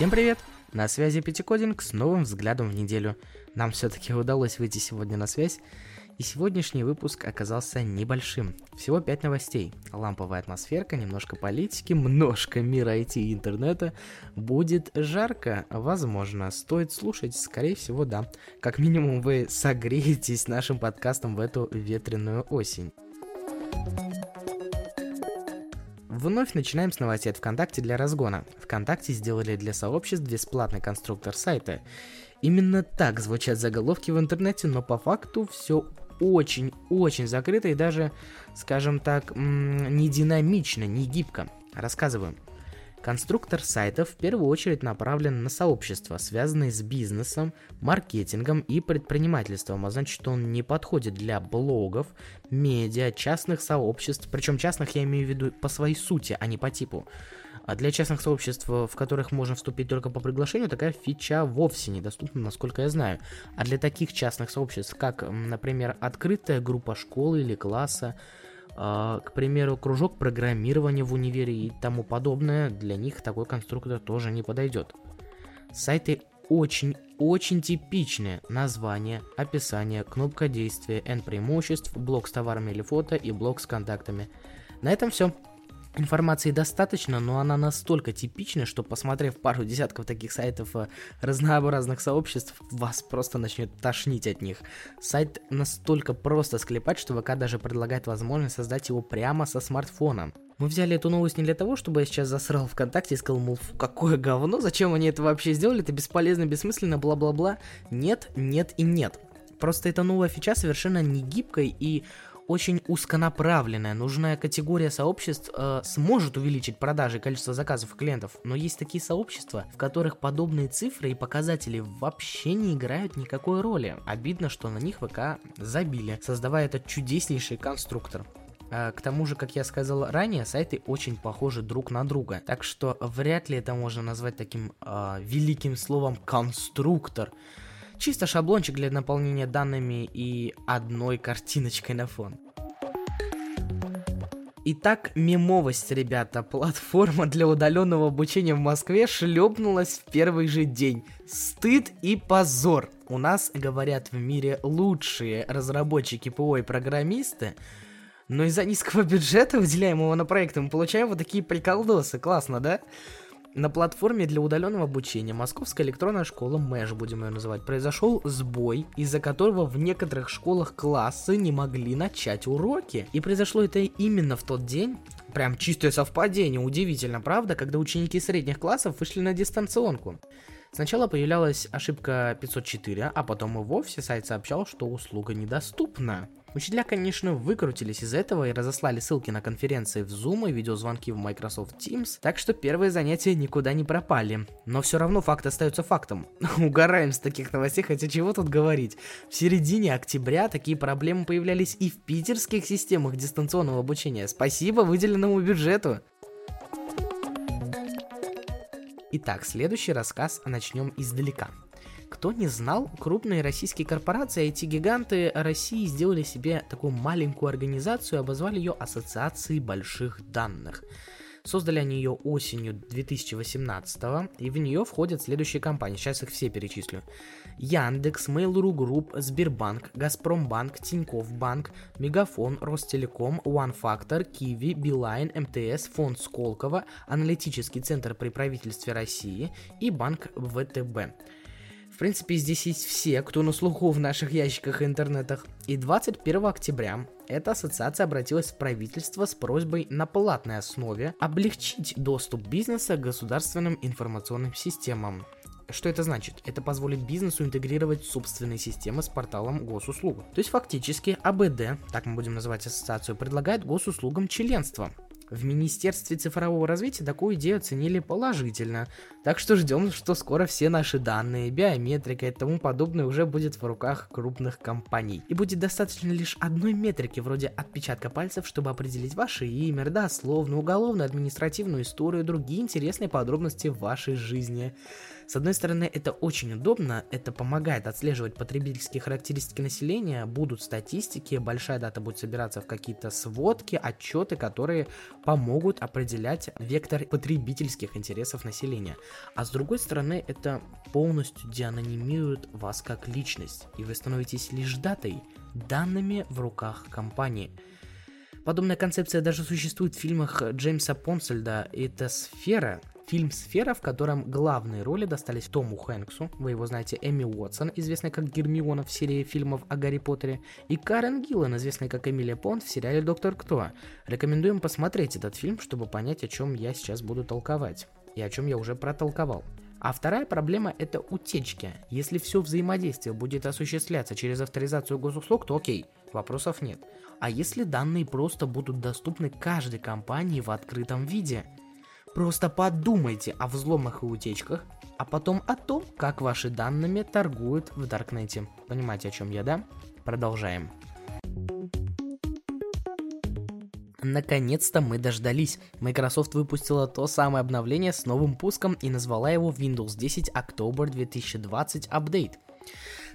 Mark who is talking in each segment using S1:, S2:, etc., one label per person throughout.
S1: Всем привет! На связи Пятикодинг с новым взглядом в неделю. Нам все-таки удалось выйти сегодня на связь, и сегодняшний выпуск оказался небольшим. Всего 5 новостей. Ламповая атмосферка, немножко политики, немножко мира IT и интернета. Будет жарко? Возможно. Стоит слушать? Скорее всего, да. Как минимум вы согреетесь нашим подкастом в эту ветреную осень. Вновь начинаем с новостей от ВКонтакте для разгона. ВКонтакте сделали для сообществ бесплатный конструктор сайта. Именно так звучат заголовки в интернете, но по факту все очень-очень закрыто и даже, скажем так, не динамично, не гибко. Рассказываю. Конструктор сайтов в первую очередь направлен на сообщества, связанные с бизнесом, маркетингом и предпринимательством, а значит он не подходит для блогов, медиа, частных сообществ, причем частных я имею в виду по своей сути, а не по типу. А для частных сообществ, в которых можно вступить только по приглашению, такая фича вовсе недоступна, насколько я знаю. А для таких частных сообществ, как, например, открытая группа школы или класса, к примеру, кружок программирования в универе и тому подобное, для них такой конструктор тоже не подойдет. Сайты очень-очень типичные. Название, описание, кнопка действия, N преимуществ, блок с товарами или фото и блок с контактами. На этом все. Информации достаточно, но она настолько типична, что посмотрев пару десятков таких сайтов э, разнообразных сообществ, вас просто начнет тошнить от них. Сайт настолько просто склепать, что ВК даже предлагает возможность создать его прямо со смартфона. Мы взяли эту новость не для того, чтобы я сейчас засрал ВКонтакте и сказал, мол, фу, какое говно, зачем они это вообще сделали, это бесполезно, бессмысленно, бла-бла-бла. Нет, нет и нет. Просто эта новая фича совершенно не гибкая и очень узконаправленная, нужная категория сообществ э, сможет увеличить продажи и количество заказов клиентов, но есть такие сообщества, в которых подобные цифры и показатели вообще не играют никакой роли. Обидно, что на них ВК забили, создавая этот чудеснейший конструктор. Э, к тому же, как я сказал ранее, сайты очень похожи друг на друга. Так что вряд ли это можно назвать таким э, великим словом конструктор. Чисто шаблончик для наполнения данными и одной картиночкой на фон. Итак, мемовость, ребята. Платформа для удаленного обучения в Москве шлепнулась в первый же день. Стыд и позор. У нас, говорят, в мире лучшие разработчики ПО и программисты, но из-за низкого бюджета, выделяемого на проекты, мы получаем вот такие приколдосы. Классно, да? На платформе для удаленного обучения Московская электронная школа МЭШ, будем ее называть, произошел сбой, из-за которого в некоторых школах классы не могли начать уроки. И произошло это именно в тот день, прям чистое совпадение, удивительно, правда, когда ученики средних классов вышли на дистанционку. Сначала появлялась ошибка 504, а потом и вовсе сайт сообщал, что услуга недоступна. Учителя, конечно, выкрутились из этого и разослали ссылки на конференции в Zoom и видеозвонки в Microsoft Teams, так что первые занятия никуда не пропали. Но все равно факт остается фактом. Угораем с таких новостей, хотя чего тут говорить. В середине октября такие проблемы появлялись и в питерских системах дистанционного обучения. Спасибо выделенному бюджету. Итак, следующий рассказ начнем издалека. Кто не знал, крупные российские корпорации, IT-гиганты России сделали себе такую маленькую организацию и обозвали ее Ассоциацией больших данных. Создали они ее осенью 2018 и в нее входят следующие компании, сейчас их все перечислю. Яндекс, Mail.ru Group, Сбербанк, Газпромбанк, Тинькофф Банк, Мегафон, Ростелеком, OneFactor, Киви, Билайн, МТС, Фонд Сколково, Аналитический центр при правительстве России и Банк ВТБ принципе, здесь есть все, кто на слуху в наших ящиках и интернетах. И 21 октября эта ассоциация обратилась в правительство с просьбой на платной основе облегчить доступ бизнеса к государственным информационным системам. Что это значит? Это позволит бизнесу интегрировать собственные системы с порталом госуслуг. То есть фактически АБД, так мы будем называть ассоциацию, предлагает госуслугам членство. В Министерстве цифрового развития такую идею оценили положительно, так что ждем, что скоро все наши данные, биометрика и тому подобное уже будет в руках крупных компаний. И будет достаточно лишь одной метрики, вроде отпечатка пальцев, чтобы определить ваше имя, родословную, уголовную, административную историю и другие интересные подробности в вашей жизни. С одной стороны, это очень удобно, это помогает отслеживать потребительские характеристики населения, будут статистики, большая дата будет собираться в какие-то сводки, отчеты, которые помогут определять вектор потребительских интересов населения. А с другой стороны, это полностью деанонимирует вас как личность, и вы становитесь лишь датой, данными в руках компании. Подобная концепция даже существует в фильмах Джеймса Понсельда «Это сфера», Фильм «Сфера», в котором главные роли достались Тому Хэнксу, вы его знаете, Эми Уотсон, известная как Гермиона в серии фильмов о Гарри Поттере, и Карен Гиллан, известная как Эмилия Понт в сериале «Доктор Кто». Рекомендуем посмотреть этот фильм, чтобы понять, о чем я сейчас буду толковать, и о чем я уже протолковал. А вторая проблема – это утечки. Если все взаимодействие будет осуществляться через авторизацию госуслуг, то окей, вопросов нет. А если данные просто будут доступны каждой компании в открытом виде – Просто подумайте о взломах и утечках, а потом о том, как ваши данными торгуют в Даркнете. Понимаете, о чем я, да? Продолжаем. Наконец-то мы дождались. Microsoft выпустила то самое обновление с новым пуском и назвала его Windows 10 October 2020 Update.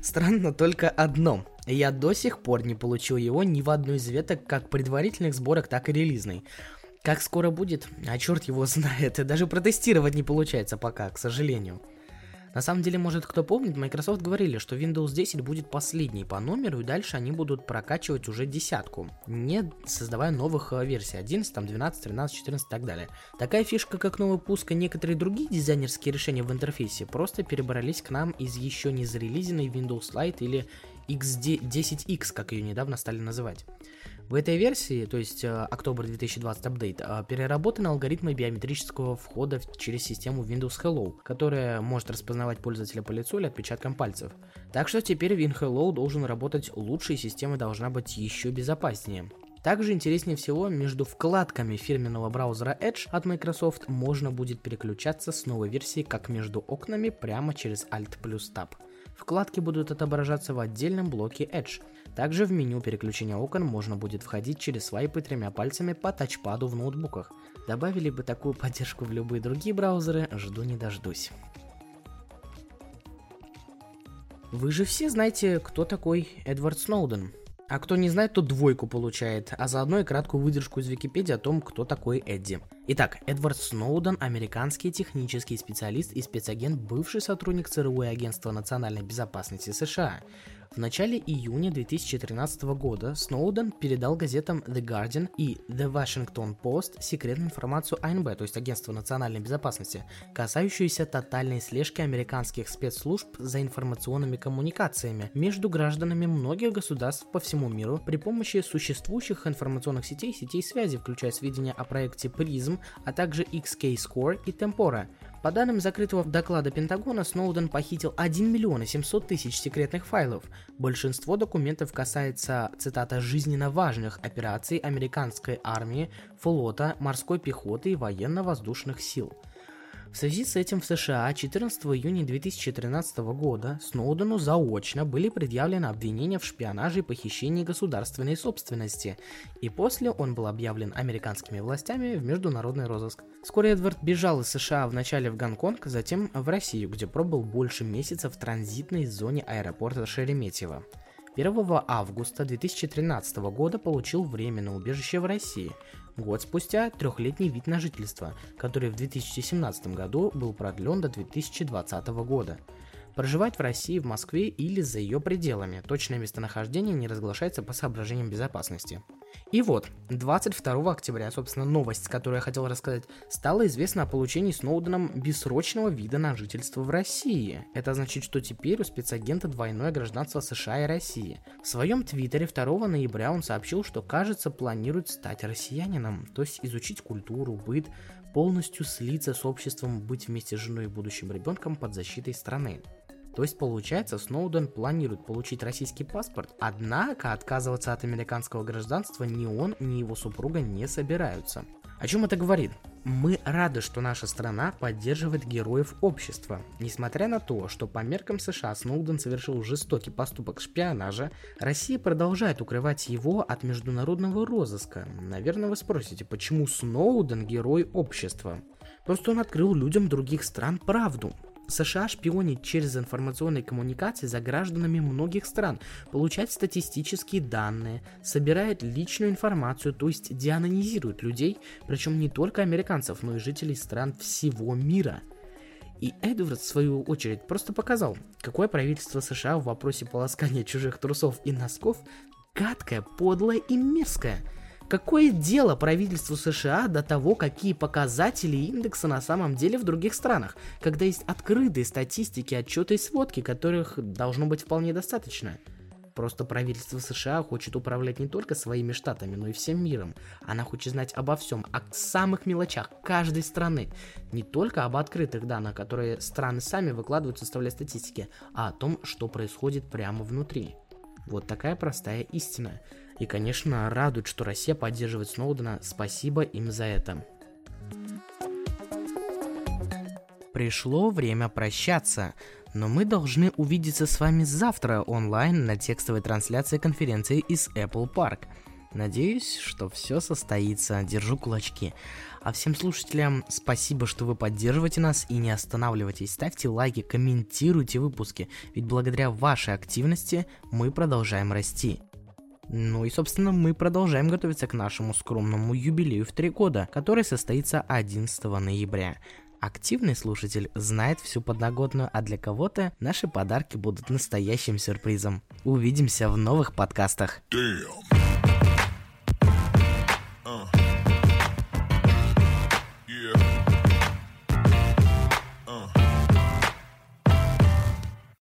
S1: Странно только одно. Я до сих пор не получил его ни в одной из веток как предварительных сборок, так и релизной. Как скоро будет? А черт его знает, даже протестировать не получается пока, к сожалению. На самом деле, может кто помнит, Microsoft говорили, что Windows 10 будет последней по номеру, и дальше они будут прокачивать уже десятку, не создавая новых э, версий 11, там 12, 13, 14 и так далее. Такая фишка, как новый пуск и некоторые другие дизайнерские решения в интерфейсе просто перебрались к нам из еще не зарелизенной Windows Lite или X10X, как ее недавно стали называть. В этой версии, то есть э, 2020 Update, э, переработаны алгоритмы биометрического входа через систему Windows Hello, которая может распознавать пользователя по лицу или отпечаткам пальцев. Так что теперь WinHello должен работать лучше и система должна быть еще безопаснее. Также интереснее всего, между вкладками фирменного браузера Edge от Microsoft можно будет переключаться с новой версии как между окнами прямо через Alt плюс Tab. Вкладки будут отображаться в отдельном блоке Edge. Также в меню переключения окон можно будет входить через свайпы тремя пальцами по тачпаду в ноутбуках. Добавили бы такую поддержку в любые другие браузеры, жду не дождусь. Вы же все знаете, кто такой Эдвард Сноуден. А кто не знает, то двойку получает, а заодно и краткую выдержку из Википедии о том, кто такой Эдди. Итак, Эдвард Сноуден – американский технический специалист и спецагент, бывший сотрудник ЦРУ и Агентства национальной безопасности США. В начале июня 2013 года Сноуден передал газетам The Guardian и The Washington Post секретную информацию АНБ, то есть Агентства национальной безопасности, касающуюся тотальной слежки американских спецслужб за информационными коммуникациями между гражданами многих государств по всему миру при помощи существующих информационных сетей и сетей связи, включая сведения о проекте PRISM, а также XK-Score и Tempora, по данным закрытого доклада Пентагона, Сноуден похитил 1 миллион 700 тысяч секретных файлов. Большинство документов касается, цитата, «жизненно важных операций американской армии, флота, морской пехоты и военно-воздушных сил». В связи с этим в США 14 июня 2013 года Сноудену заочно были предъявлены обвинения в шпионаже и похищении государственной собственности, и после он был объявлен американскими властями в международный розыск. Вскоре Эдвард бежал из США вначале в Гонконг, затем в Россию, где пробыл больше месяца в транзитной зоне аэропорта Шереметьево. 1 августа 2013 года получил временное убежище в России, Год спустя трехлетний вид на жительство, который в 2017 году был продлен до 2020 года. Проживать в России, в Москве или за ее пределами. Точное местонахождение не разглашается по соображениям безопасности. И вот, 22 октября, собственно, новость, которую я хотел рассказать, стало известно о получении Сноуденом бессрочного вида на жительство в России. Это значит, что теперь у спецагента двойное гражданство США и России. В своем твиттере 2 ноября он сообщил, что, кажется, планирует стать россиянином, то есть изучить культуру, быт, полностью слиться с обществом, быть вместе с женой и будущим ребенком под защитой страны. То есть получается, Сноуден планирует получить российский паспорт, однако отказываться от американского гражданства ни он, ни его супруга не собираются. О чем это говорит? Мы рады, что наша страна поддерживает героев общества. Несмотря на то, что по меркам США Сноуден совершил жестокий поступок шпионажа, Россия продолжает укрывать его от международного розыска. Наверное, вы спросите, почему Сноуден герой общества? Просто он открыл людям других стран правду. США шпионит через информационные коммуникации за гражданами многих стран, получает статистические данные, собирает личную информацию, то есть деанонизирует людей, причем не только американцев, но и жителей стран всего мира. И Эдвард, в свою очередь, просто показал, какое правительство США в вопросе полоскания чужих трусов и носков гадкое, подлое и мерзкое – Какое дело правительству США до того, какие показатели индекса на самом деле в других странах, когда есть открытые статистики, отчеты и сводки, которых должно быть вполне достаточно? Просто правительство США хочет управлять не только своими штатами, но и всем миром. Она хочет знать обо всем, о самых мелочах каждой страны. Не только об открытых данных, которые страны сами выкладывают, составляя статистики, а о том, что происходит прямо внутри. Вот такая простая истина. И, конечно, радует, что Россия поддерживает Сноудена. Спасибо им за это. Пришло время прощаться, но мы должны увидеться с вами завтра онлайн на текстовой трансляции конференции из Apple Park. Надеюсь, что все состоится. Держу кулачки. А всем слушателям спасибо, что вы поддерживаете нас и не останавливайтесь. Ставьте лайки, комментируйте выпуски, ведь благодаря вашей активности мы продолжаем расти. Ну и, собственно, мы продолжаем готовиться к нашему скромному юбилею в три года, который состоится 11 ноября. Активный слушатель знает всю подноготную, а для кого-то наши подарки будут настоящим сюрпризом. Увидимся в новых подкастах. Damn.